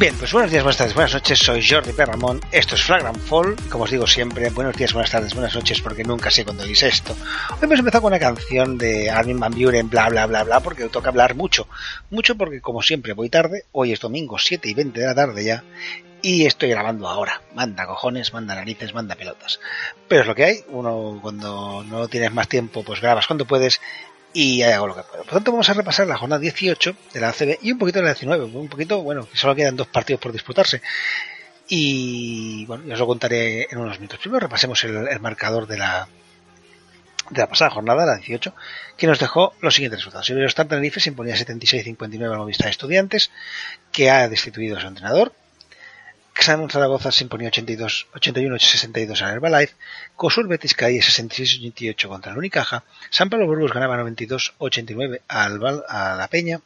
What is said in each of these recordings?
Bien, pues buenos días, buenas tardes, buenas noches. Soy Jordi Perramón. Esto es Flagrant Fall. Como os digo siempre, buenos días, buenas tardes, buenas noches, porque nunca sé cuándo dice esto. Hoy hemos empezado con una canción de Armin Van Buren, bla, bla, bla, bla, porque toca hablar mucho. Mucho porque, como siempre, voy tarde. Hoy es domingo, 7 y 20 de la tarde ya. Y estoy grabando ahora. Manda cojones, manda narices, manda pelotas. Pero es lo que hay. Uno, cuando no tienes más tiempo, pues grabas cuando puedes y hago lo que puedo. Por lo tanto, vamos a repasar la jornada 18 de la ACB y un poquito de la 19, un poquito, bueno, que solo quedan dos partidos por disputarse. Y bueno, ya os lo contaré en unos minutos. Primero repasemos el, marcador de la de la pasada jornada, la 18, que nos dejó los siguientes resultados. Iberostar Tenerife se imponía 76-59 al Movistar Estudiantes, que ha destituido a su entrenador. Xamon Zaragoza se imponía 82, 81-62 al Herbalife, Cosur Betis caía 66-88 contra el Unicaja, San Pablo Burgos ganaba 92-89 al a la Peña,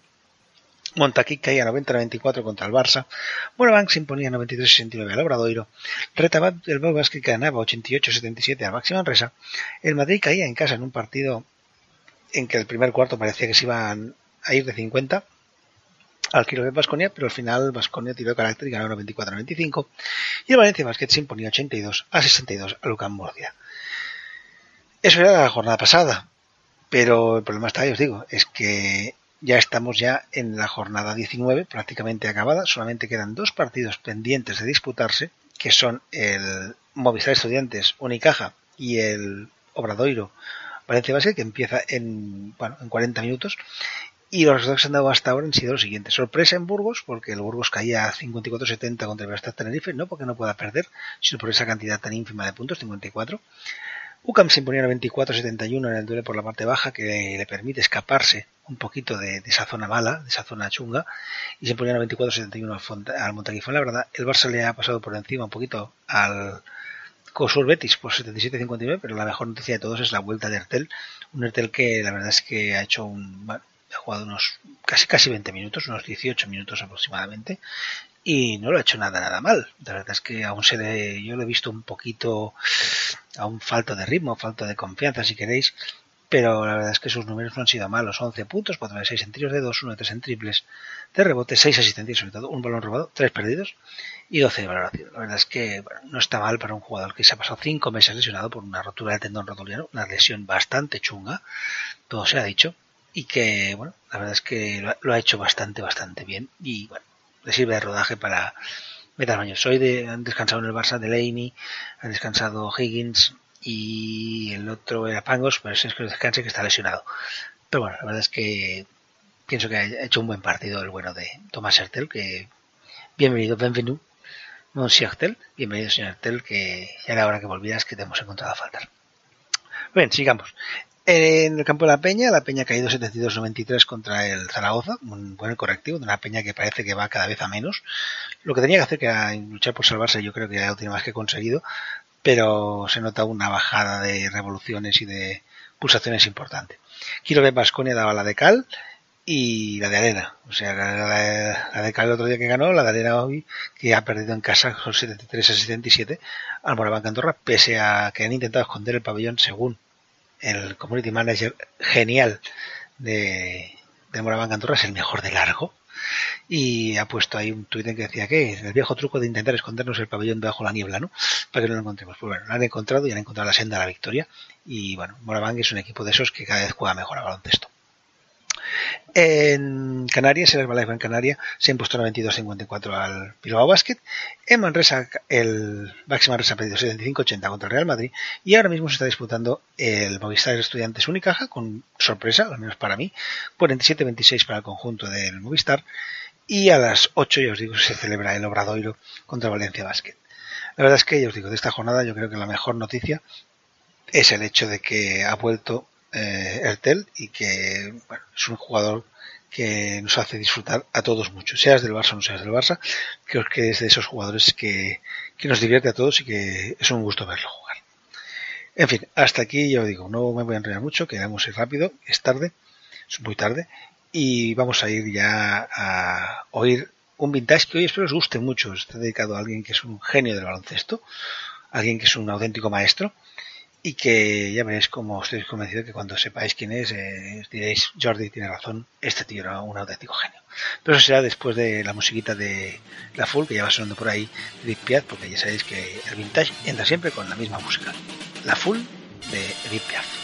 Montaquí caía 90-94 contra el Barça, Buenabank se imponía 93-69 al Obradoiro, Retabat del que ganaba 88-77 al Máxima Manresa, el Madrid caía en casa en un partido en que el primer cuarto parecía que se iban a ir de 50 al de Vasconia, pero al final Vasconia tiró carácter y ganó 94-95. Y el Valencia Basket se imponía 82 a 62 a Lucan Murcia. Eso era la jornada pasada, pero el problema está ahí, os digo, es que ya estamos ya en la jornada 19, prácticamente acabada, solamente quedan dos partidos pendientes de disputarse, que son el Movistar Estudiantes Unicaja y el Obradoiro Valencia Basket, que empieza en, bueno, en 40 minutos, y los resultados que se han dado hasta ahora han sido los siguientes. Sorpresa en Burgos, porque el Burgos caía a 54-70 contra el Verstappen Tenerife, no porque no pueda perder, sino por esa cantidad tan ínfima de puntos, 54. UCAM se imponía 24-71 en el duelo por la parte baja, que le permite escaparse un poquito de, esa zona mala, de esa zona chunga, y se imponía 24-71 al, al. La verdad, el Barça le ha pasado por encima un poquito al Cosur Betis por 77-59, pero la mejor noticia de todos es la vuelta de Ertel, un Ertel que la verdad es que ha hecho un, ha jugado unos casi casi 20 minutos, unos 18 minutos aproximadamente, y no lo ha hecho nada nada mal. La verdad es que aún se le, yo lo he visto un poquito, aún falta de ritmo, falta de confianza si queréis, pero la verdad es que sus números no han sido malos. 11 puntos, 4 de 6 en tiros de 2, 1 de 3 en triples de rebote, 6 asistencias sobre todo, un balón robado, 3 perdidos y 12 de valoración. La verdad es que no está mal para un jugador que se ha pasado 5 meses lesionado por una rotura del tendón rotuliano, una lesión bastante chunga, todo se ha dicho, y que, bueno, la verdad es que lo, ha hecho bastante, bastante bien y, bueno, le sirve de rodaje para meter baños. Hoy de, han descansado en el Barça de Laney, han descansado Higgins y el otro era Pangos, pero es que descanse que está lesionado. Pero bueno, la verdad es que pienso que ha hecho un buen partido el bueno de Tomás Hertel, que bienvenido, bienvenido, Monsieur Hertel, bienvenido señor Hertel, que ya era hora que volvieras que te hemos encontrado a faltar. Bien, sigamos. En el campo de la Peña, la Peña ha caído 72-93 contra el Zaragoza, un buen correctivo de una Peña que parece que va cada vez a menos. Lo que tenía que hacer que era luchar por salvarse, yo creo que ya lo tiene más que conseguido, pero se nota una bajada de revoluciones y de pulsaciones importante. Quiero de Basconia daba la de cal y la de arena. O sea, la, de cal el otro día que ganó, la de arena hoy, que ha perdido en casa con 73 a 77 al Moraván Andorra, pese a que han intentado esconder el pabellón según el community manager genial de, de Moraván Cantorra es el mejor de largo. Y ha puesto ahí un tuit en que decía que el viejo truco de intentar escondernos el pabellón debajo de la niebla, ¿no? Para que no lo encontremos. Pues bueno, lo han encontrado y han encontrado la senda de la victoria. Y bueno, Moraván es un equipo de esos que cada vez juega mejor a baloncesto. En Canarias, el Herbalife en Canarias se ha impuesto 92-54 al Bilbao Basket. En Manresa, el Máxima Manresa ha perdido 75-80 contra el Real Madrid. Y ahora mismo se está disputando el Movistar Estudiantes Unicaja, con sorpresa, al menos para mí, 47-26 para el conjunto del Movistar. Y a las 8, ya os digo, se celebra el Obradoiro contra Valencia Basket. La verdad es que, ya os digo, de esta jornada yo creo que la mejor noticia es el hecho de que ha vuelto eh, Ertel y que es un jugador que nos hace disfrutar a todos mucho, seas del Barça o no seas del Barça, creo que es de esos jugadores que, nos divierte a todos y que es un gusto verlo jugar. En fin, hasta aquí yo digo, no me voy a enredar mucho, que vamos a ir rápido, es tarde, es muy tarde, y vamos a ir ya a oír un vintage que hoy espero os guste mucho, está dedicado a alguien que es un genio del baloncesto, alguien que es un auténtico maestro, y que ya veréis como estoy convencido que cuando sepáis quién es, eh, diréis, Jordi tiene razón, este tío era un auténtico genio. Pero eso será después de la musiquita de La Full, que ya va sonando por ahí, de Piaf, porque ya sabéis que el vintage entra siempre con la misma música. La Full de Edith.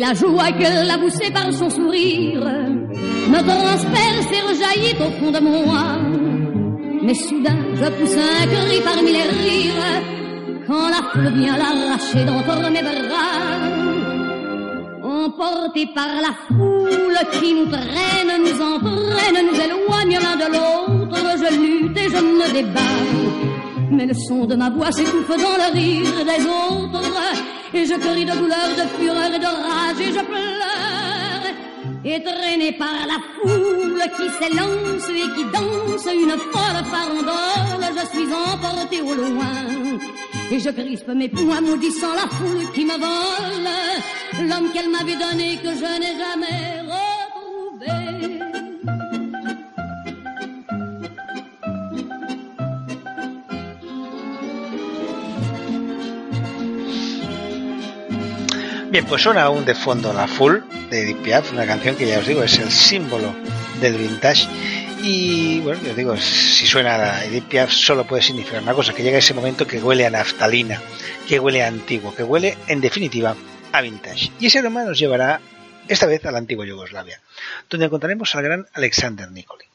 la joie que l'a poussée par son sourire me transperce et rejaillit au fond de moi. Mais soudain, je pousse un cri parmi les rires quand la foule vient l'arracher d'entre mes bras. Emporté par la foule qui nous traîne, nous entraîne, nous éloigne l'un de l'autre, je lutte et je me débat. Mais le son de ma voix s'étouffe dans le rire des autres. Et je crie de douleur, de fureur et de rage et je pleure. Et traîné par la foule qui s'élance et qui danse une folle farandole, je suis emporté au loin. Et je crispe mes poings maudissant la foule qui me vole, l'homme qu'elle m'avait donné que je n'ai jamais retrouvé. Bien, pues suena aún de fondo la Full de Edith Piaf, una canción que ya os digo es el símbolo del vintage. Y bueno, yo digo, si suena a Edith Piaf solo puede significar una cosa, que llega ese momento que huele a naftalina, que huele a antiguo, que huele en definitiva a vintage. Y ese aroma nos llevará esta vez a la antigua Yugoslavia, donde encontraremos al gran Alexander Nikolic,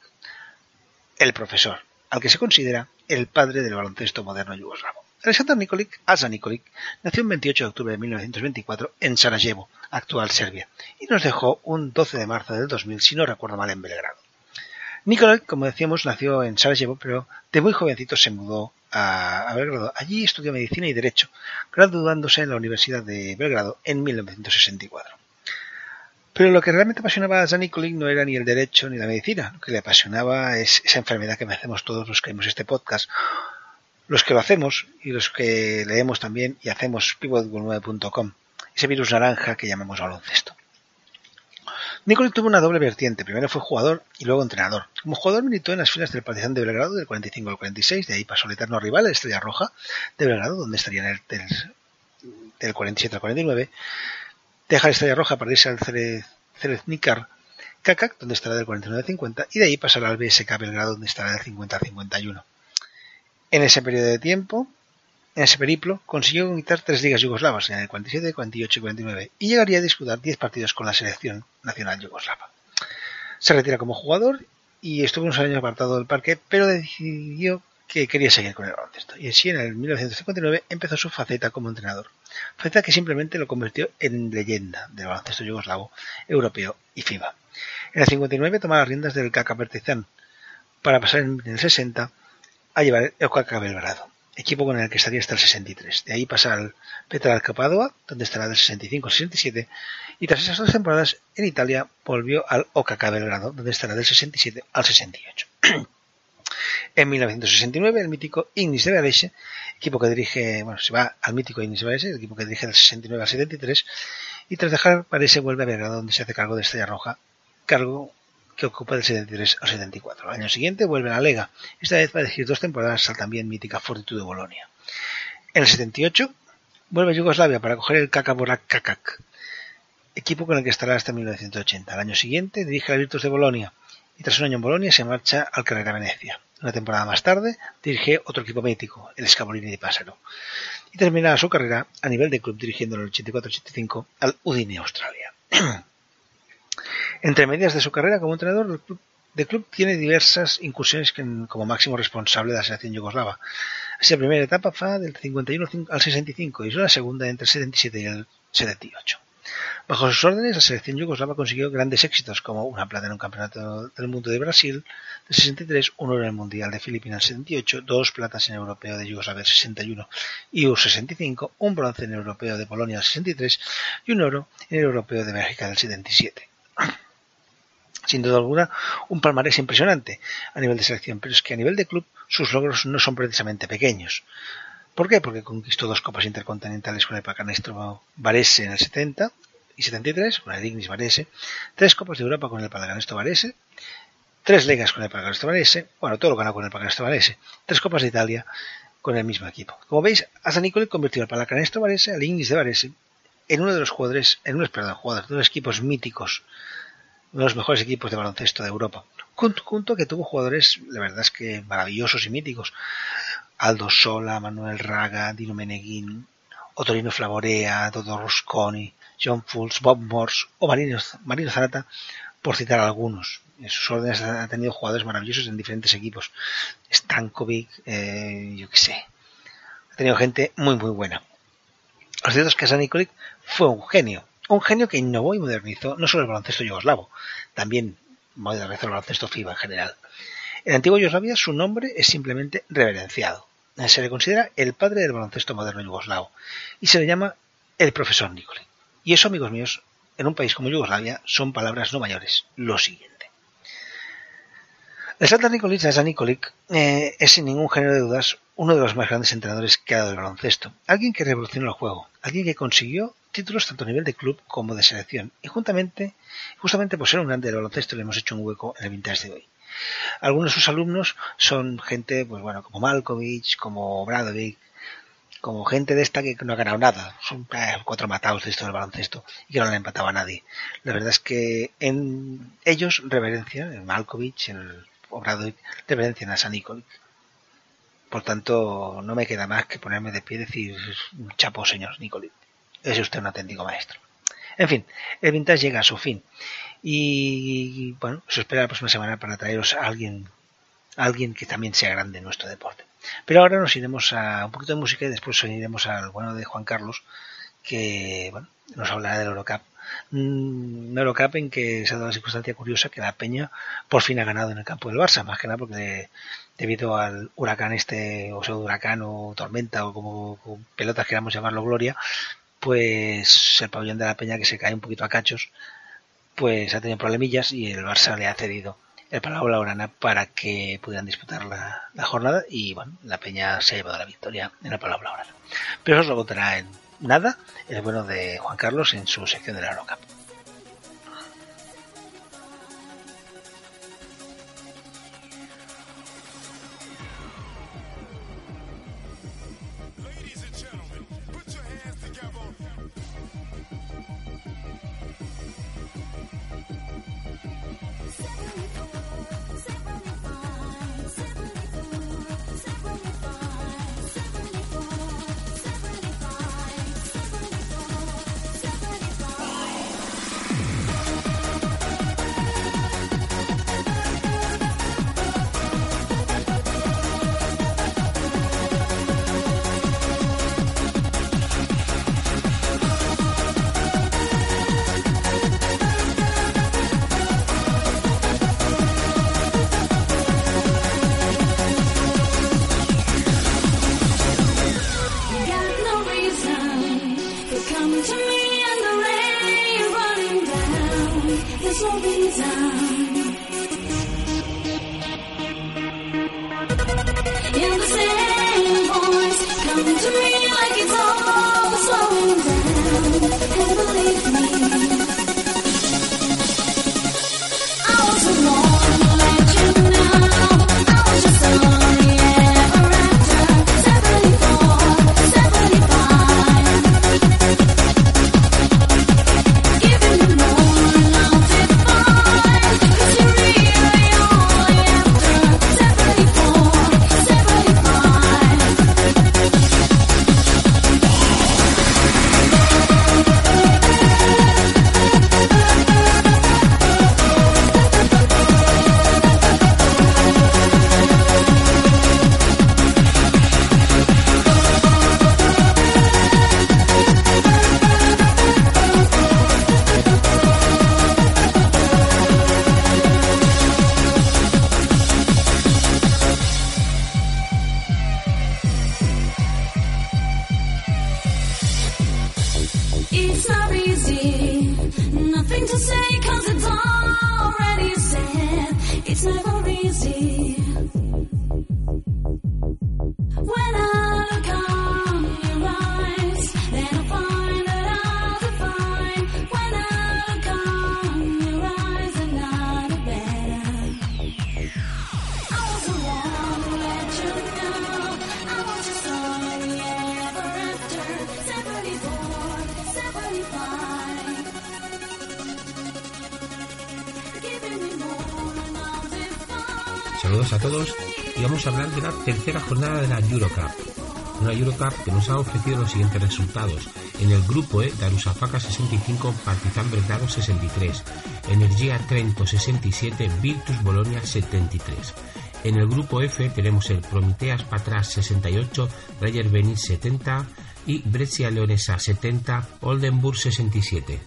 el profesor, al que se considera el padre del baloncesto moderno yugoslavo. Alexander Nikolic, Asa Nikolic, nació el 28 de octubre de 1924 en Sarajevo, actual Serbia, y nos dejó un 12 de marzo del 2000, si no recuerdo mal, en Belgrado. Nikolic, como decíamos, nació en Sarajevo, pero de muy jovencito se mudó a, Belgrado. Allí estudió medicina y derecho, graduándose en la Universidad de Belgrado en 1964. Pero lo que realmente apasionaba a Nikolic no era ni el derecho ni la medicina. Lo que le apasionaba es esa enfermedad que hacemos todos los que vemos este podcast, los que lo hacemos y los que leemos también y hacemos pivot9.com, ese virus naranja que llamamos baloncesto. Nicolás tuvo una doble vertiente. Primero fue jugador y luego entrenador. Como jugador militó en las filas del Partizan de Belgrado del 45 al 46, de ahí pasó al eterno rival, Estrella Roja de Belgrado, donde estaría el, del, 47 al 49. Deja la Estrella Roja para irse al Cereznikar Kakak, donde estará del 49 al 50, y de ahí pasará al BSK Belgrado, donde estará del 50 al 51. En ese periodo de tiempo, en ese periplo, consiguió conquistar tres ligas yugoslavas, en el 47, 48 y 49, y llegaría a disputar 10 partidos con la selección nacional yugoslava. Se retira como jugador y estuvo unos años apartado del parque, pero decidió que quería seguir con el baloncesto. Y así en el 1959 empezó su faceta como entrenador. Faceta que simplemente lo convirtió en leyenda del baloncesto yugoslavo, europeo y FIBA. En el 59 toma las riendas del KK Partizan para pasar en el 60 a llevar el KK Belgrado, equipo con el que estaría hasta el 63. De ahí pasa al Petrarca Capadua, donde estará del 65 al 67, y tras esas dos temporadas en Italia volvió al OKK Belgrado, donde estará del 67 al 68. en 1969 el mítico Ignis de Varese, equipo que dirige, bueno, se va al mítico Ignis de Varese, el equipo que dirige del 69 al 73, y tras dejar Varese vuelve a Belgrado, donde se hace cargo de Estrella Roja cargo que ocupa del 73 al 74. Al año siguiente vuelve a la Lega. Esta vez va a dirigir dos temporadas al también mítica Fortitude de Bolonia. En el 78 vuelve a Yugoslavia para coger el Kakaborak Kakak, equipo con el que estará hasta 1980. Al año siguiente dirige a Virtus de Bolonia y tras un año en Bolonia se marcha al Carrera Venecia. Una temporada más tarde dirige otro equipo mítico, el Scavolini de Pásaro, y termina su carrera a nivel de club dirigiendo en el 84-85 al Udine Australia. Entre medias de su carrera como entrenador del club, club tiene diversas incursiones como máximo responsable de la selección yugoslava. Esa primera etapa fue del 51 al 65 y una segunda entre el 77 y el 78. Bajo sus órdenes, la selección yugoslava consiguió grandes éxitos como una plata en un campeonato del mundo de Brasil del 63, un oro en el Mundial de Filipinas del 78, dos platas en el Europeo de Yugoslavia del 61 y U65, un bronce en el Europeo de Polonia del 63 y un oro en el Europeo de Bélgica del 77 sin duda alguna, un palmarés impresionante a nivel de selección, pero es que a nivel de club sus logros no son precisamente pequeños. ¿Por qué? Porque conquistó dos copas intercontinentales con el Pacanestro Varese en el 70 y 73, con el Ignis Varese, tres copas de Europa con el Pacanestro Varese, tres legas con el Pacanestro Varese, bueno, todo lo ganó con el Pacanestro Varese, tres copas de Italia con el mismo equipo. Como veis, hasta Nicole convirtió al Pacanestro Varese, al Ignis de Varese, en uno de los jugadores, en unos, perdón, jugadores, de los equipos míticos uno de los mejores equipos de baloncesto de Europa. Junto, que tuvo jugadores, la verdad es que maravillosos y míticos. Aldo Sola, Manuel Raga, Dino Meneguín, Otorino Flavorea, Dodo Rusconi, John Fultz, Bob Morse o Marino, Marino Zanata, por citar algunos. En sus órdenes ha tenido jugadores maravillosos en diferentes equipos. Stankovic, eh, yo qué sé. Ha tenido gente muy, muy buena. Cierto es que San fue un genio un genio que innovó y modernizó no solo el baloncesto yugoslavo, también modernizó el baloncesto FIBA en general. En antigua Yugoslavia su nombre es simplemente reverenciado. Se le considera el padre del baloncesto moderno yugoslavo y se le llama el profesor Nikoli. Y eso, amigos míos, en un país como Yugoslavia son palabras no mayores. Lo siguiente. El Santa Nikolic Nikolic eh, es sin ningún género de dudas uno de los más grandes entrenadores que ha dado el baloncesto. Alguien que revolucionó el juego, alguien que consiguió títulos tanto a nivel de club como de selección. Y juntamente, justamente por ser un grande del baloncesto le hemos hecho un hueco en el vintage de hoy. Algunos de sus alumnos son gente, pues bueno, como Malkovich, como Bradovic, como gente de esta que no ha ganado nada. Son eh, cuatro matados de esto del baloncesto y que no le empataba a nadie. La verdad es que en ellos reverencia, en Malkovich, en Obradovic, reverencian a San Por tanto, no me queda más que ponerme de pie y decir, chapo, señor Nikolic es usted un auténtico maestro. En fin, el vintage llega a su fin. Y bueno, se espera la próxima semana para traeros a alguien, alguien que también sea grande en nuestro deporte. Pero ahora nos iremos a un poquito de música y después iremos al bueno de Juan Carlos, que bueno, nos hablará del Eurocup. Mm, un Eurocup en que se ha dado la circunstancia curiosa que la Peña por fin ha ganado en el campo del Barça, más que nada porque debido al huracán este, o sea, huracán o tormenta o como, como pelotas queramos llamarlo Gloria, pues el pabellón de la Peña que se cae un poquito a cachos, pues ha tenido problemillas y el Barça le ha cedido el Palau Laurana para que pudieran disputar la, jornada y bueno, la Peña se ha llevado la victoria en el Palau Laurana. Pero eso os lo contará en nada el bueno de Juan Carlos en su sección de la Eurocup. Que nos ha ofrecido los siguientes resultados. En el grupo E, Darusafaka 65, Partizan Belgrado 63, Energía Trento 67, Virtus Bolonia 73. En el grupo F tenemos el Prometeas Patras 68, Rayer Benis 70 y Brescia Leonesa 70, Oldenburg 67.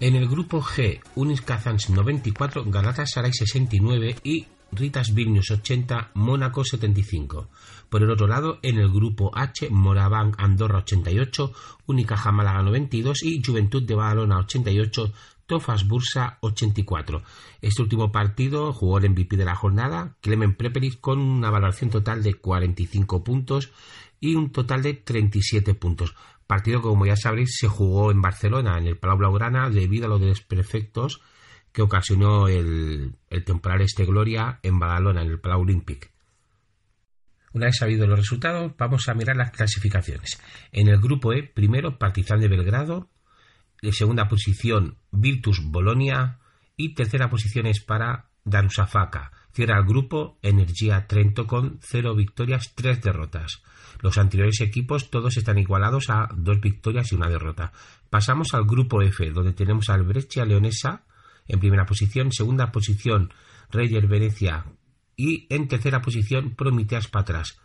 En el grupo G, Unis Kazans 94, Galatasaray 69 y Ritas Vilnius 80, Mónaco 75. Por el otro lado, en el grupo H, Moraván Andorra 88, Unicaja Málaga 92 y Juventud de Badalona 88, Tofas Bursa 84. Este último partido jugó el MVP de la jornada, Clemen Prepelic, con una valoración total de 45 puntos y un total de 37 puntos. Partido que, como ya sabréis, se jugó en Barcelona, en el Palau Blaugrana, debido a los desperfectos que ocasionó el, el temporal este Gloria en Badalona, en el Palau Olympic. Una vez sabido los resultados, vamos a mirar las clasificaciones. En el grupo E, primero Partizan de Belgrado, en segunda posición Virtus Bolonia y tercera posición es para Darusafaka. Cierra el grupo Energía Trento con 0 victorias, 3 derrotas. Los anteriores equipos todos están igualados a 2 victorias y una derrota. Pasamos al grupo F, donde tenemos al Brescia Leonesa en primera posición, segunda posición Reyer Venecia y en tercera posición Prometeas Patras.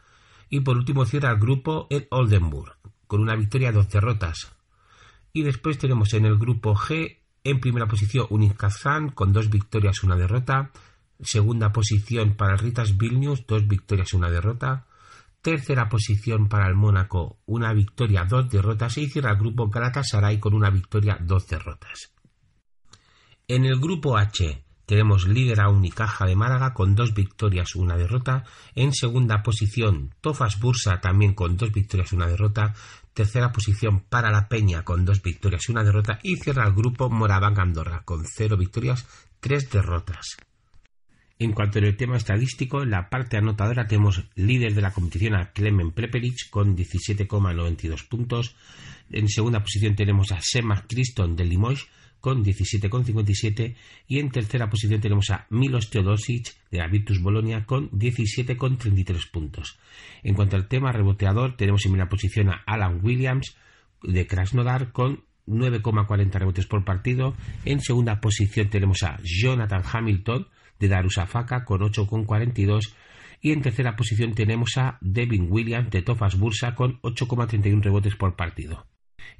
Y por último cierra el grupo el Oldenburg, con una victoria dos derrotas. Y después tenemos en el grupo G en primera posición Unikazan con dos victorias y una derrota. Segunda posición para el Ritas Vilnius, dos victorias y una derrota. Tercera posición para el Mónaco, una victoria, dos derrotas. Y cierra el grupo Galatasaray con una victoria, dos derrotas. En el grupo H tenemos líder a Unicaja de Málaga con dos victorias, una derrota. En segunda posición, Tofas Bursa también con dos victorias, una derrota. Tercera posición para La Peña con dos victorias y una derrota. Y cierra el grupo Moraván Andorra con cero victorias, tres derrotas. En cuanto al tema estadístico, en la parte anotadora tenemos líder de la competición a Clemen Prepelic con 17,92 puntos. En segunda posición tenemos a Semas Criston de Limoges con 17,57 y en tercera posición tenemos a Milos Teodosic de la Virtus Bolonia con 17,33 puntos. En cuanto al tema reboteador, tenemos en primera posición a Alan Williams de Krasnodar con 9,40 rebotes por partido. En segunda posición tenemos a Jonathan Hamilton de Darusafaka con 8,42 y en tercera posición tenemos a Devin Williams de Tofas Bursa con 8,31 rebotes por partido.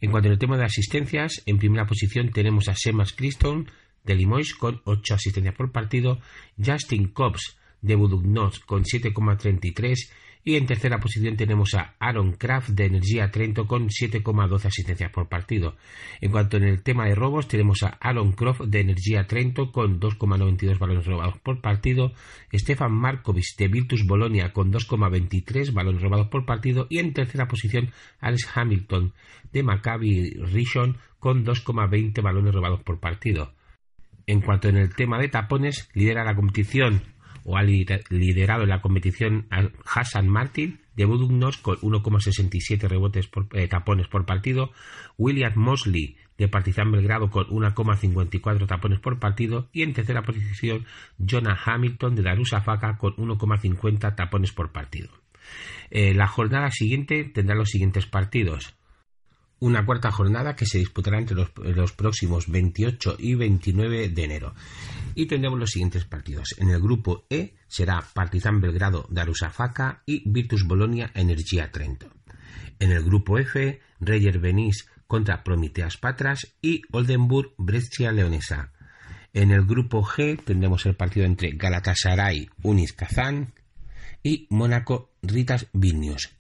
En cuanto al tema de asistencias, en primera posición tenemos a Semas Criston de Limoges con 8 asistencias por partido, Justin Cobbs de Budugnos con 7,33 y en tercera posición tenemos a Aaron Kraft de Energía Trento con 7,12 asistencias por partido. En cuanto en el tema de robos, tenemos a Aaron Croft de Energía Trento con 2,92 balones robados por partido, Stefan Markovic de Virtus Bolonia con 2,23 balones robados por partido y en tercera posición Alex Hamilton de Maccabi Rishon con 2,20 balones robados por partido. En cuanto en el tema de tapones, lidera la competición o ha liderado la competición Hassan Martin de Budugnos con 1,67 rebotes por, eh, tapones por partido, William Mosley de Partizan Belgrado con 1,54 tapones por partido. Y en tercera posición Jonah Hamilton de Darusafaka con 1,50 tapones por partido. Eh, la jornada siguiente tendrá los siguientes partidos una cuarta jornada que se disputará entre los, próximos 28 y 29 de enero. Y tendremos los siguientes partidos. En el grupo E será Partizan Belgrado Darusafaka y Virtus Bolonia Energía Trento. En el grupo F, Reyer Benis contra Prometeas Patras y Oldenburg Brescia Leonesa. En el grupo G tendremos el partido entre Galatasaray Unis Kazán y Mónaco Ritas Vilnius.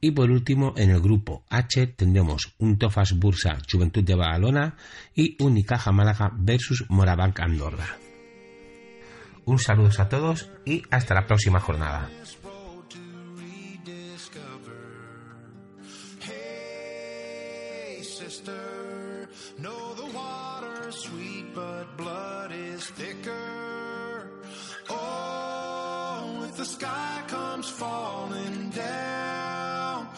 Y por último, en el grupo H tendremos un Tofas Bursa Juventud de Badalona y un Icaja Málaga versus Morabanc Andorra. Un saludo a todos y hasta la próxima jornada.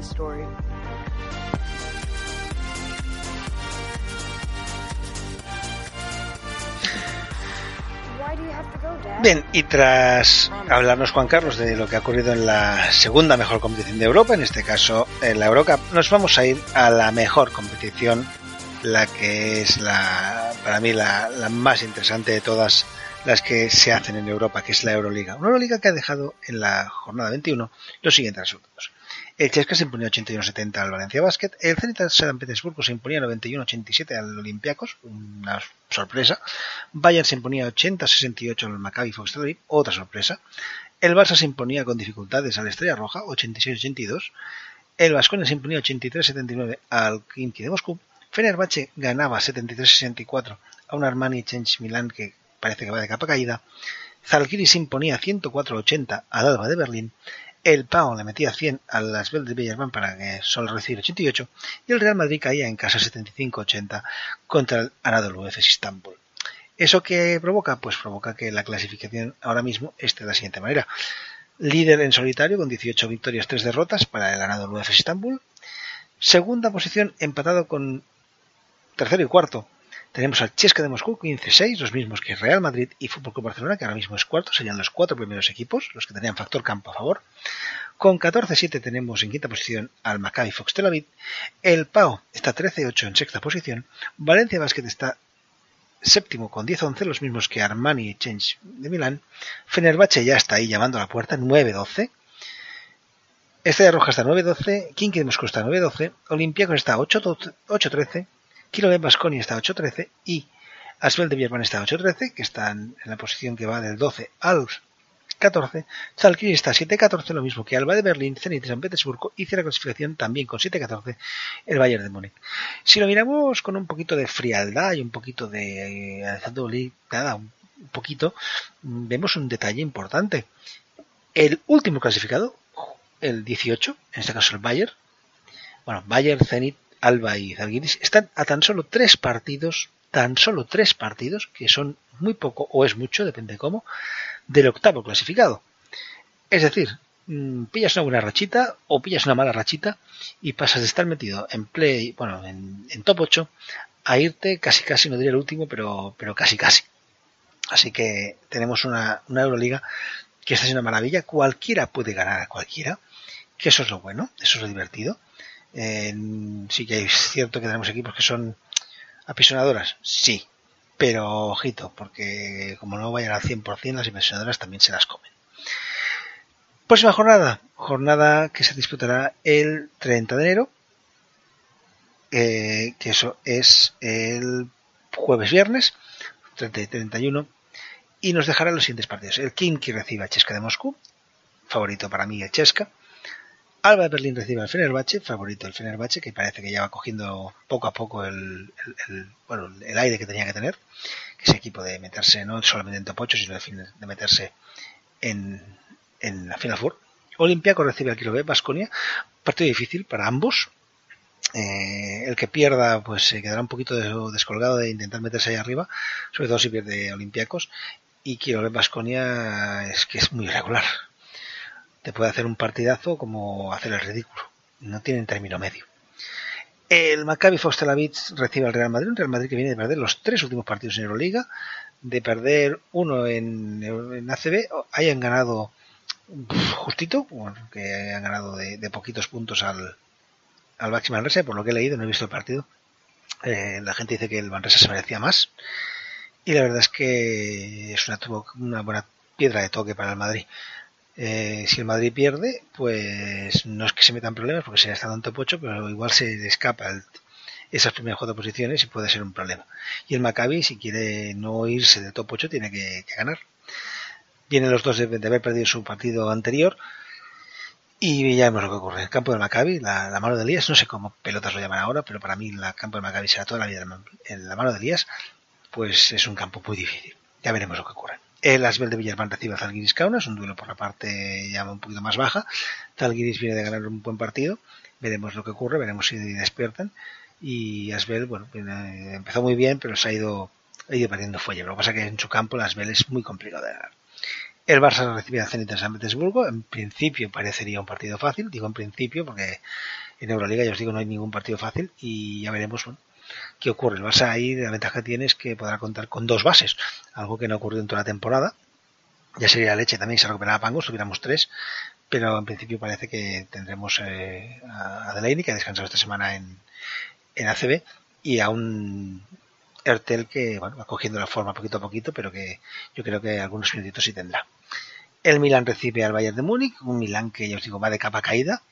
To tell me a story. Why do you have to go, Dad? Bien, y tras hablarnos Juan Carlos de lo que ha ocurrido en la segunda mejor competición de Europa, en este caso en la Eurocup, nos vamos a ir a la mejor competición, la que es la para mí la, la más interesante de todas las que se hacen en Europa, que es la Euroliga. Una Euroliga que ha dejado en la jornada 21 los siguientes resultados. El Chesca se imponía 81-70 al Valencia Basket. El Zenit San Petersburgo se imponía 91-87 al Olympiacos, una sorpresa. Bayern se imponía 80-68 al Maccabi Fox Tel Aviv, otra sorpresa. El Barça se imponía con dificultades al Estrella Roja, 86-82. El Vasconia se imponía 83-79 al Khimki de Moscú. Fenerbahce ganaba 73-64 a un Armani Change Milan que parece que va de capa caída. Zalgiris imponía 104-80 al Alba de Berlín. El Pau le metía 100 a las Bell de Bellerman para que solo recibiera 88 y el Real Madrid caía en casa 75-80 contra el Anadolu Efes Istanbul. ¿Eso qué provoca? Pues provoca que la clasificación ahora mismo esté de la siguiente manera. líder en solitario con 18 victorias, 3 derrotas para el ganador UF Istanbul. Segunda posición empatado con tercero y cuarto. Tenemos al Chesca de Moscú 15-6, los mismos que Real Madrid y Fútbol Club Barcelona, que ahora mismo es cuarto, serían los cuatro primeros equipos, los que tenían factor campo a favor. Con 14-7 tenemos en quinta posición al Maccabi Fox Tel Aviv. El PAO está 13-8 en sexta posición. Valencia Basket está séptimo con 10-11, los mismos que Armani Change de Milán. Fenerbahce ya está ahí llamando a la puerta, 9-12. Estrella Roja está 9-12, Kinky de Moscú está 9-12, Olympiacos está 8-13, Kilo de Basconi está 8-13 y Asbel de Bierman está 8-13, que están en la posición que va del 12 al 14. Zalgiris está 7-14, lo mismo que Alba de Berlín, Zenit de San Petersburgo y cierra clasificación también con 7-14 el Bayern de Múnich. Si lo miramos con un poquito de frialdad y un poquito de eh, nada, un poquito, vemos un detalle importante. El último clasificado, el 18, en este caso el Bayern, bueno, Bayern, Zenit, Alba y Zalgiris, están a tan solo tres partidos, tan solo tres partidos, que son muy poco o es mucho, depende de cómo, del octavo clasificado. Es decir, mm, pillas una buena rachita o pillas una mala rachita y pasas de estar metido en play, bueno, en, top 8 a irte casi casi, no diría el último, pero, pero casi casi. Así que tenemos una, una Euroliga que está siendo una maravilla. Cualquiera puede ganar a cualquiera, que eso es lo bueno, eso es lo divertido. Sí que es cierto que tenemos equipos que son apisonadoras, sí, pero ojito, porque como no vayan al 100%, las inversionadoras también se las comen. Próxima jornada, jornada que se disputará el 30 de enero, eh, que eso es el jueves viernes, 30 y 31, y nos dejará los siguientes partidos. El que recibe a Chesca de Moscú, favorito para mí el Chesca. Alba de Berlín recibe al Fenerbahce, favorito el Fenerbahce, que parece que ya va cogiendo poco a poco el, bueno, el aire que tenía que tener, que ese equipo de meterse no solamente en top 8, sino de, meterse en, en la Final Four. Olympiaco recibe al Kilo B, Basconia, partido difícil para ambos. Eh, el que pierda, pues se quedará un poquito descolgado de intentar meterse ahí arriba, sobre todo si pierde Olympiacos. Y Kilo B, Basconia es que es muy irregular te puede hacer un partidazo como hacer el ridículo. No tienen término medio. El Maccabi Fox recibe al Real Madrid, un Real Madrid que viene de perder los tres últimos partidos en Euroliga, de perder uno en, en ACB, hayan ganado justito, que hayan ganado de, poquitos puntos al, al Baxi Manresa, por lo que he leído, no he visto el partido. Eh, la gente dice que el Manresa se merecía más. Y la verdad es que es una, una buena piedra de toque para el Madrid. Eh, si el Madrid pierde, pues no es que se metan problemas porque se ha estado en top 8, pero igual se le escapa esas primeras cuatro posiciones y puede ser un problema. Y el Maccabi, si quiere no irse de top 8, tiene que, ganar. Vienen los dos de, haber perdido su partido anterior. Y ya vemos lo que ocurre. El campo del Maccabi, la, mano de Elías, no sé cómo pelotas lo llaman ahora, pero para mí el campo del Maccabi será toda la vida en la mano de Elías, pues es un campo muy difícil. Ya veremos lo que ocurre. El Asbel de Villarman recibe a Zalgiris Kaunas, un duelo por la parte ya un poquito más baja. Zalgiris viene de ganar un buen partido. Veremos lo que ocurre, veremos si despiertan. Y Asbel, bueno, empezó muy bien, pero se ha ido, ha ido perdiendo fuelle. Lo que pasa es que en su campo el Asbel es muy complicado de ganar. El Barça recibe a Zenit de San Petersburgo. En principio parecería un partido fácil. Digo en principio porque en Euroliga ya os digo no hay ningún partido fácil y ya veremos bueno, ¿Qué ocurre? El Barça ahí la ventaja que tiene es que podrá contar con dos bases, algo que no ha ocurrido en toda la temporada. Ya sería leche también si se recuperara Pangos, tuviéramos tres, pero en principio parece que tendremos eh, a Delaney, que ha descansado esta semana en, en ACB, y a un Ertel que bueno, va cogiendo la forma poquito a poquito, pero que yo creo que algunos minutitos sí tendrá. El Milan recibe al Bayern de Múnich, un Milan que ya os digo va de capa caída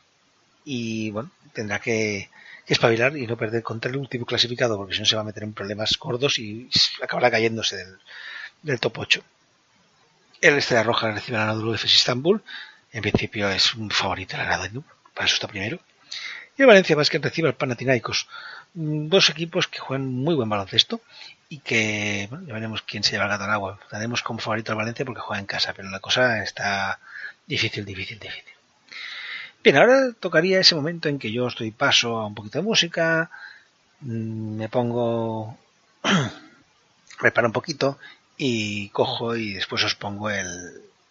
y bueno, tendrá que espabilar y no perder contra el último clasificado, porque si no se va a meter en problemas gordos y acabará cayéndose del, top 8. El Estrella Roja recibe a Anadolu Efes Istanbul. En principio es un favorito el Anadolu, para eso está primero. Y el Valencia Basket recibe al Panathinaikos. Mm, dos equipos que juegan muy buen baloncesto y que, bueno, ya veremos quién se lleva el gato al agua. Tenemos como favorito al Valencia porque juega en casa, pero la cosa está difícil, difícil, difícil. Bien, ahora tocaría ese momento en que yo estoy paso a un poquito de música, mm, me pongo, me paro un poquito y cojo y después os pongo el,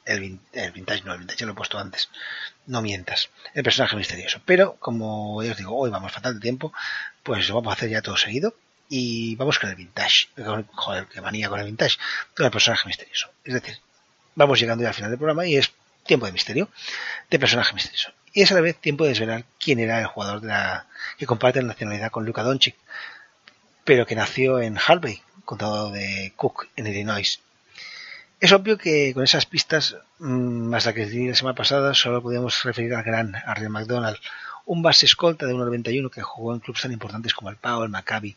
el, vin- el vintage, no, el vintage ya lo he puesto antes, no mientas, el personaje misterioso. Pero como ya os digo, hoy vamos fatal de tiempo, pues lo vamos a hacer ya todo seguido y vamos con el vintage. Joder, qué manía con el vintage, con el personaje misterioso. Es decir, vamos llegando ya al final del programa y es tiempo de misterio, de personaje misterioso. Y es a la vez tiempo de desvelar quién era el jugador de la, que comparte la nacionalidad con Luka Doncic, pero que nació en Harvey, condado de Cook, en Illinois. Es obvio que con esas pistas, más la que di la semana pasada, solo podíamos referir al gran Arden McDonald, un base escolta de 1.91 que jugó en clubes tan importantes como el Pau, el Maccabi,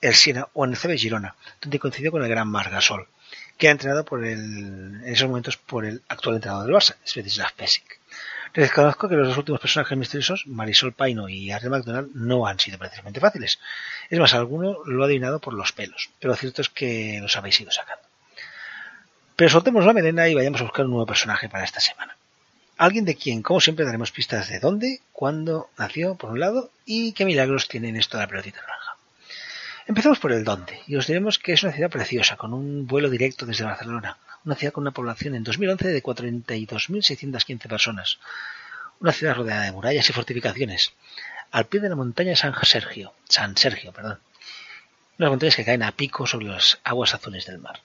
el Siena o en el CB Girona, donde coincidió con el gran Marc Gasol, que era entrenado por el, en esos momentos por el actual entrenador del Barça, Svetislav Pesic. Reconozco que los dos últimos personajes misteriosos, Marisol Paino y Arden McDonald, no han sido precisamente fáciles. Es más, alguno lo ha adivinado por los pelos, pero lo cierto es que los habéis ido sacando. Pero soltemos la melena y vayamos a buscar un nuevo personaje para esta semana. Alguien de quien, como siempre, daremos pistas de dónde, cuándo nació, por un lado, y qué milagros tiene en esto de la pelotita. Empezamos por el dónde, y os diremos que es una ciudad preciosa, con un vuelo directo desde Barcelona, una ciudad con una población en 2011 de 42.615 personas, una ciudad rodeada de murallas y fortificaciones, al pie de la montaña San Sergio, San Sergio, perdón, unas montañas que caen a pico sobre las aguas azules del mar.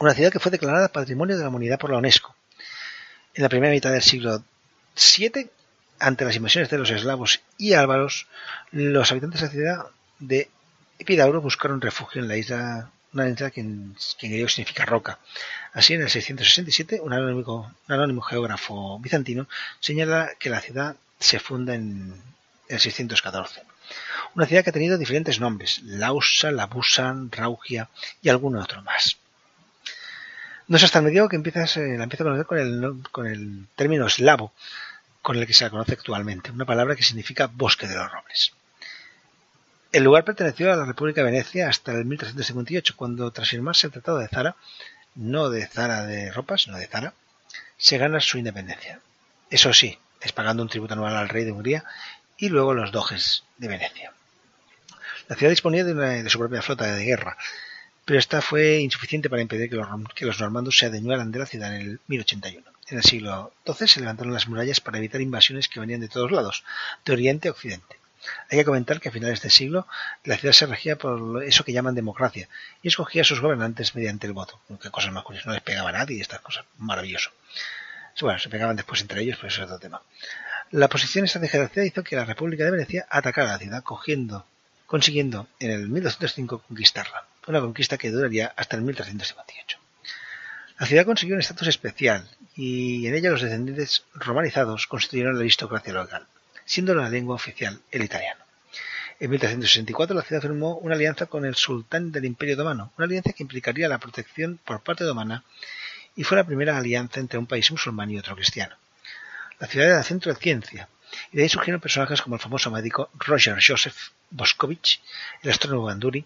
Una ciudad que fue declarada Patrimonio de la Humanidad por la UNESCO. En la primera mitad del siglo VII, ante las invasiones de los eslavos y álvaros, los habitantes de la ciudad de Epidauro buscaron refugio en la isla, una isla que en, que griego significa roca. Así, en el 667, un anónimo, un anónimo geógrafo bizantino señala que la ciudad se funda en el 614. Una ciudad que ha tenido diferentes nombres, Lausa, Labusa, Raugia y algún otro más. No es hasta el medievo que empiezas, eh, la empieza a conocer con el, con el término eslavo, con el que se la conoce actualmente, una palabra que significa bosque de los robles. El lugar perteneció a la República de Venecia hasta el 1358, cuando tras firmarse el Tratado de Zara, no de Zara de ropa, sino de Zara, se gana su independencia. Eso sí, es pagando un tributo anual al rey de Hungría y luego los doges de Venecia. La ciudad disponía de, una, de su propia flota de guerra, pero esta fue insuficiente para impedir que los, que los normandos se adueñaran de la ciudad en el 1081. En el siglo XII se levantaron las murallas para evitar invasiones que venían de todos lados, de oriente a occidente. Hay que comentar que a finales del siglo la ciudad se regía por eso que llaman democracia y escogía a sus gobernantes mediante el voto. Qué cosas más curiosas, no les pegaba a nadie y estas cosas. Maravilloso. Bueno, se pegaban después entre ellos, pero eso es otro tema. La posición estratégica de la ciudad hizo que la República de Venecia atacara la ciudad, cogiendo, consiguiendo en el 1205 conquistarla. Una conquista que duraría hasta el 1358. La ciudad consiguió un estatus especial y en ella los descendientes romanizados constituyeron la aristocracia local siendo la lengua oficial el italiano. En 1364 la ciudad firmó una alianza con el sultán del Imperio Otomano, una alianza que implicaría la protección por parte otomana y fue la primera alianza entre un país musulmán y otro cristiano. La ciudad era centro de ciencia, y de ahí surgieron personajes como el famoso médico Roger Joseph Boscovich, el astrónomo Banduri,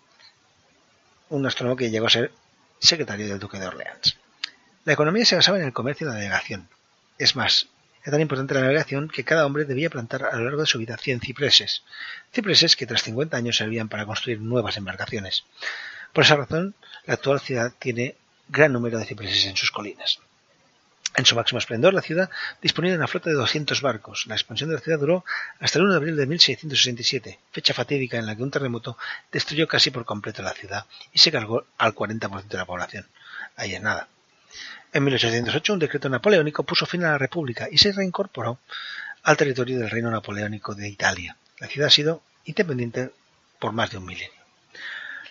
un astrónomo que llegó a ser secretario del duque de Orleans. La economía se basaba en el comercio y la navegación. Es más, era tan importante la navegación que cada hombre debía plantar a lo largo de su vida 100 cipreses. Cipreses que tras 50 años servían para construir nuevas embarcaciones. Por esa razón, la actual ciudad tiene gran número de cipreses en sus colinas. En su máximo esplendor, la ciudad disponía de una flota de 200 barcos. La expansión de la ciudad duró hasta el 1 de abril de 1667, fecha fatídica en la que un terremoto destruyó casi por completo la ciudad y se cargó al 40% de la población. Ahí es nada. En 1808 un decreto napoleónico puso fin a la República y se reincorporó al territorio del Reino Napoleónico de Italia. La ciudad ha sido independiente por más de un milenio.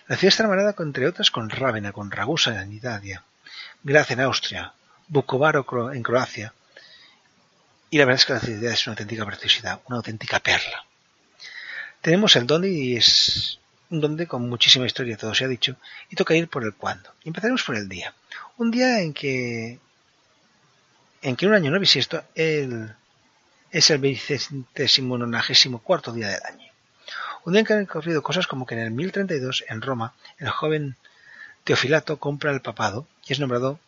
La ciudad está hermanada, entre otras, con Rávena, con Ragusa en Italia, Graz en Austria, Vukovar en Croacia, y la verdad es que la ciudad es una auténtica preciosidad, una auténtica perla. Tenemos el dónde y es un donde con muchísima historia, todo se ha dicho, y toca ir por el cuándo. Empezaremos por el día. Un día en que en que un año no bisiesto el, es el vicentésimo nonagésimo cuarto día del año. Un día en que han ocurrido cosas como que en el 1032 en Roma el joven Teofilato compra el papado y es nombrado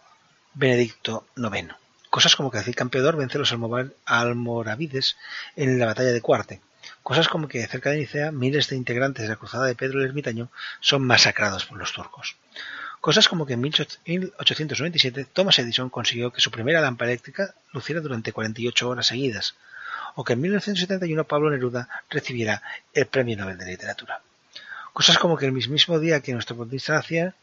Benedicto IX. Cosas como que campeador vence a los almoravides en la batalla de Cuarte. Cosas como que cerca de Nicea miles de integrantes de la cruzada de Pedro el Ermitaño son masacrados por los turcos. Cosas como que en 1897 Thomas Edison consiguió que su primera lámpara eléctrica luciera durante 48 horas seguidas, o que en 1971 Pablo Neruda recibiera el Premio Nobel de Literatura. Cosas como que el mismo día que nuestro protagonista nacía,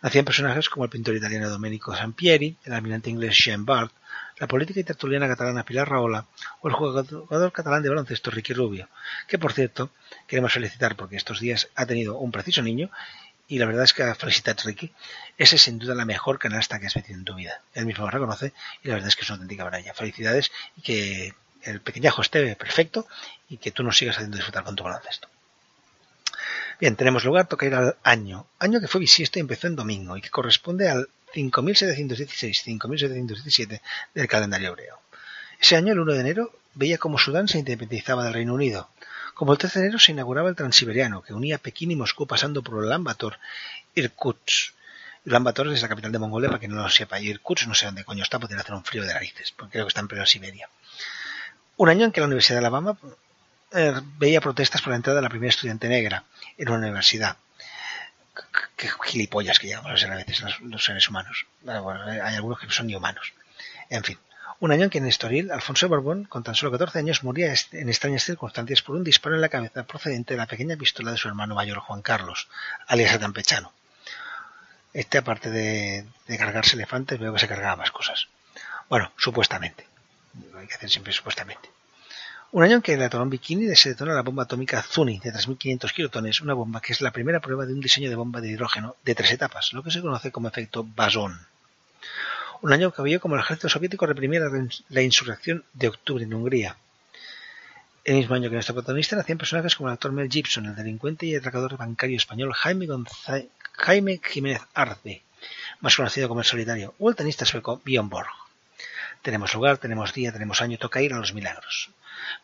nacían personajes como el pintor italiano Domenico Sampieri, el almirante inglés Jean Bart, la política y tertuliana catalana Pilar Raola o el jugador catalán de baloncesto Ricky Rubio, que por cierto queremos felicitar porque estos días ha tenido un preciso niño y la verdad es que felicitas Ricky, esa es sin duda la mejor canasta que has metido en tu vida. Él mismo lo reconoce y la verdad es que es una auténtica maravilla. Felicidades y que el pequeñajo esté perfecto y que tú nos sigas haciendo disfrutar con tu baloncesto. Bien, tenemos lugar, toca ir al año. Año que fue bisiesto y empezó en domingo y que corresponde al 5716-5717 del calendario hebreo. Ese año, el 1 de enero, veía como Sudán se independizaba del Reino Unido. Como el 13 de enero se inauguraba el Transiberiano, que unía Pekín y Moscú pasando por el Ambator Irkutsk. El Ambator es la capital de Mongolia, para que no lo sepa. Y Irkutsk no sé dónde coño está, porque hacer un frío de narices, porque creo que está en pleno Siberia. Un año en que la Universidad de Alabama eh, veía protestas por la entrada de la primera estudiante negra en una universidad. Qué gilipollas que ser a veces los, seres humanos. Bueno, hay algunos que no son ni humanos. En fin, un año en que en Estoril, Alfonso Borbón, con tan solo 14 años, moría en extrañas circunstancias por un disparo en la cabeza procedente de la pequeña pistola de su hermano mayor Juan Carlos, alias Atampechano. Este, aparte de, cargarse elefantes, veo que se cargaba más cosas. Bueno, supuestamente. Hay que hacer siempre supuestamente. Un año en que el atorón Bikini se detona la bomba atómica Zuni de 3.500 kilotones, una bomba que es la primera prueba de un diseño de bomba de hidrógeno de tres etapas, lo que se conoce como efecto Basón. Un año que había como el ejército soviético reprimiera la insurrección de octubre en Hungría. El mismo año que nuestro protagonista nacían personajes como el actor Mel Gibson, el delincuente y atracador bancario español Jaime, Jaime Jiménez Arce, más conocido como el solitario, o el tenista sueco Björn Borg. Tenemos lugar, tenemos día, tenemos año, toca ir a los milagros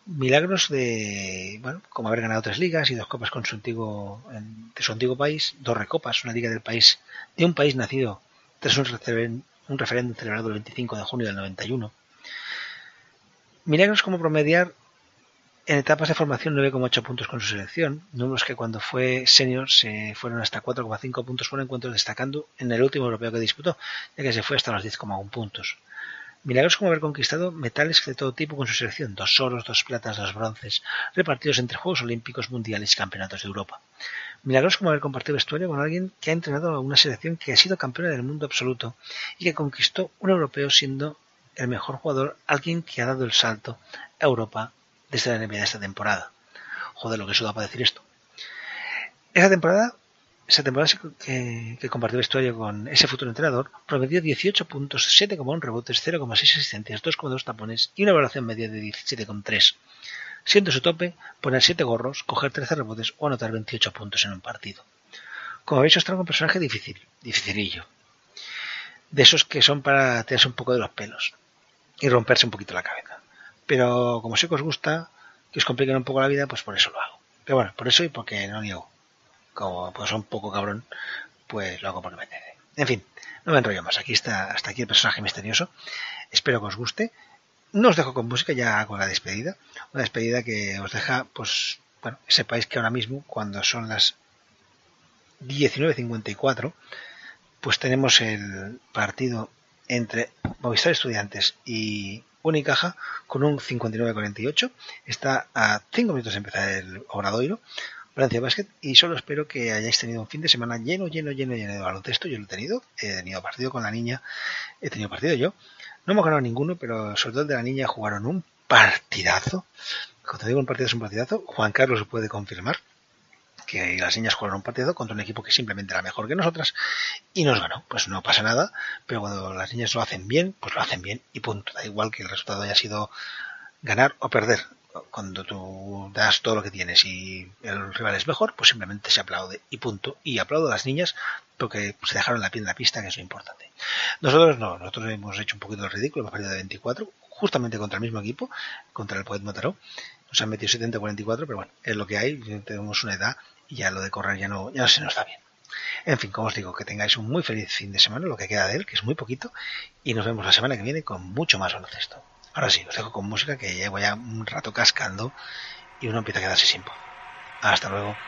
milagros de, bueno, como haber ganado tres ligas y dos copas con su antiguo, de su antiguo país, dos recopas, una liga del país, de un país nacido tras un, un referéndum celebrado el 25 de junio del 91. Milagros como promediar en etapas de formación 9,8 puntos con su selección, números que cuando fue senior se fueron hasta 4,5 puntos por encuentro, destacando en el último europeo que disputó, ya que se fue hasta los 10,1 puntos. Milagros como haber conquistado metales de todo tipo con su selección, dos oros, dos platas, dos bronces, repartidos entre Juegos Olímpicos, Mundiales y Campeonatos de Europa. Milagros como haber compartido vestuario con alguien que ha entrenado a una selección que ha sido campeona del mundo absoluto y que conquistó un europeo siendo el mejor jugador, alguien que ha dado el salto a Europa desde la NBA esta temporada. Joder, lo que suda para decir esto. Esa temporada esa temporada que, que, compartió vestuario con ese futuro entrenador, promedió 18 puntos, 7,1 rebotes, 0,6 asistencias, 2,2 tapones y una evaluación media de 17,3. Siendo su tope poner 7 gorros, coger 13 rebotes o anotar 28 puntos en un partido. Como habéis, os traigo un personaje difícil, dificilillo. De esos que son para tirarse un poco de los pelos y romperse un poquito la cabeza. Pero como sé que os gusta, que os compliquen un poco la vida, pues por eso lo hago. Pero bueno, por eso y porque no niego como pues un poco cabrón, pues lo hago porque me. En fin, no me enrollo más. Aquí está, hasta aquí el personaje misterioso. Espero que os guste. No os dejo con música, ya hago la despedida. Una despedida que os deja, pues, bueno, sepáis que ahora mismo, cuando son las 19.54, pues tenemos el partido entre Movistar Estudiantes y Unicaja con un 59-48. Está a 5 minutos de empezar el Obradoiro. Valencia Basket y solo espero que hayáis tenido un fin de semana lleno, lleno, lleno, lleno de baloncesto. Yo lo he tenido, he tenido partido con la niña, he tenido partido yo. No hemos ganado ninguno, pero sobre todo el de la niña jugaron un partidazo. Cuando digo un partido es un partidazo, Juan Carlos puede confirmar que las niñas jugaron un partido contra un equipo que simplemente era mejor que nosotras y nos ganó. Pues no pasa nada, pero cuando las niñas lo hacen bien, pues lo hacen bien y punto. Da igual que el resultado haya sido ganar o perder cuando tú das todo lo que tienes y el rival es mejor, pues simplemente se aplaude y punto. Y aplaudo a las niñas porque se dejaron la piel en la pista, que es lo importante. Nosotros no, nosotros hemos hecho un poquito de ridículo, hemos perdido de 24, justamente contra el mismo equipo, contra el Poet Motaró. Nos han metido 70-44, pero bueno, es lo que hay, tenemos una edad y ya lo de correr ya no, ya no se nos da bien. En fin, como os digo, que tengáis un muy feliz fin de semana, lo que queda de él, que es muy poquito, y nos vemos la semana que viene con mucho más baloncesto. Ahora sí, os dejo con música que llevo ya un rato cascando y uno empieza a quedarse sin voz. Hasta luego.